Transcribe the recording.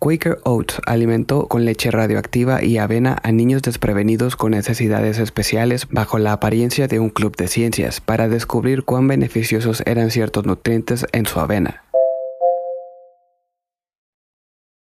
Quaker Oats alimentó con leche radioactiva y avena a niños desprevenidos con necesidades especiales bajo la apariencia de un club de ciencias para descubrir cuán beneficiosos eran ciertos nutrientes en su avena.